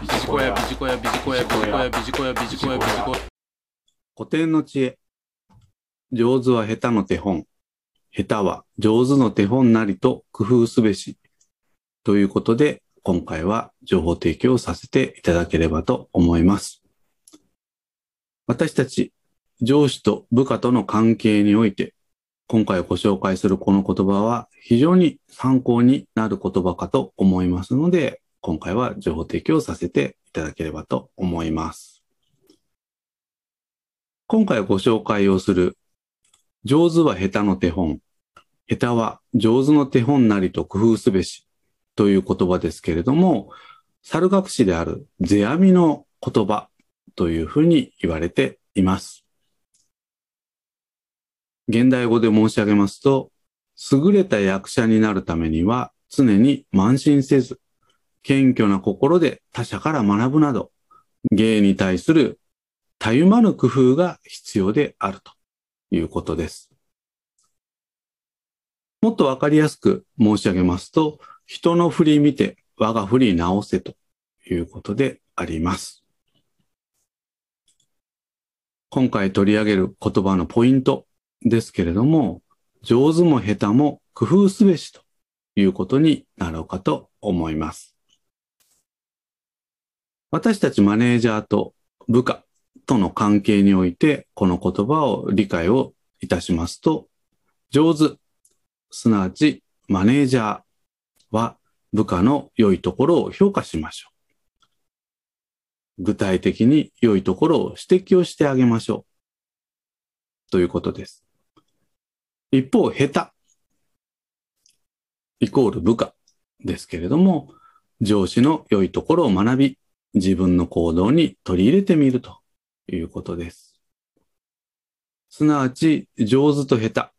ビジコヤビジコヤビジコヤビジコヤビジコヤビジコヤビジコヤ古典の知恵。上手は下手の手本。下手は上手の手本なりと工夫すべし。ということで、今回は情報提供させていただければと思います。私たち上司と部下との関係において、今回ご紹介するこの言葉は非常に参考になる言葉かと思いますので、今回は情報提供させていただければと思います。今回ご紹介をする、上手は下手の手本、下手は上手の手本なりと工夫すべしという言葉ですけれども、猿学士である世阿弥の言葉というふうに言われています。現代語で申し上げますと、優れた役者になるためには常に慢心せず、謙虚な心で他者から学ぶなど、芸に対するたゆまぬ工夫が必要であるということです。もっとわかりやすく申し上げますと、人の振り見て我が振り直せということであります。今回取り上げる言葉のポイントですけれども、上手も下手も工夫すべしということになろうかと思います。私たちマネージャーと部下との関係において、この言葉を理解をいたしますと、上手、すなわちマネージャーは部下の良いところを評価しましょう。具体的に良いところを指摘をしてあげましょう。ということです。一方、下手。イコール部下ですけれども、上司の良いところを学び、自分の行動に取り入れてみるということです。すなわち、上手と下手、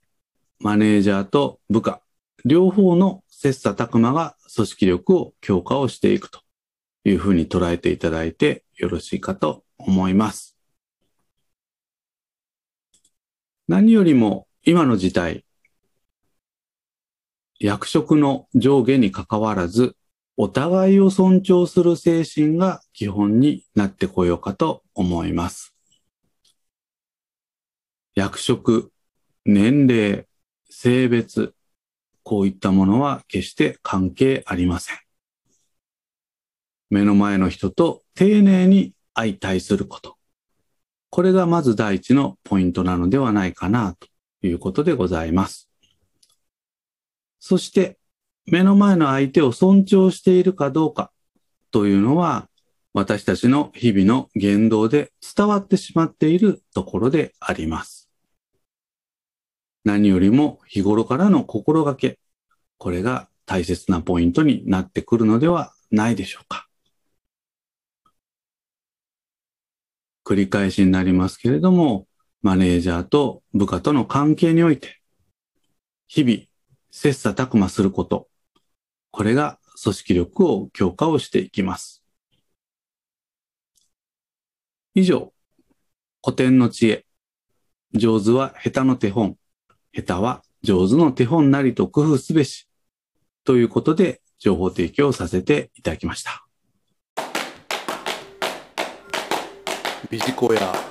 マネージャーと部下、両方の切磋琢磨が組織力を強化をしていくというふうに捉えていただいてよろしいかと思います。何よりも今の時代、役職の上下に関わらず、お互いを尊重する精神が基本になってこようかと思います。役職、年齢、性別、こういったものは決して関係ありません。目の前の人と丁寧に相対すること。これがまず第一のポイントなのではないかなということでございます。そして、目の前の相手を尊重しているかどうかというのは、私たちの日々の言動で伝わってしまっているところであります。何よりも日頃からの心がけ、これが大切なポイントになってくるのではないでしょうか。繰り返しになりますけれども、マネージャーと部下との関係において、日々、切磋琢磨すること、これが組織力を強化をしていきます。以上、古典の知恵、上手は下手の手本、下手は上手の手本なりと工夫すべし、ということで情報提供させていただきました。ビジコヤ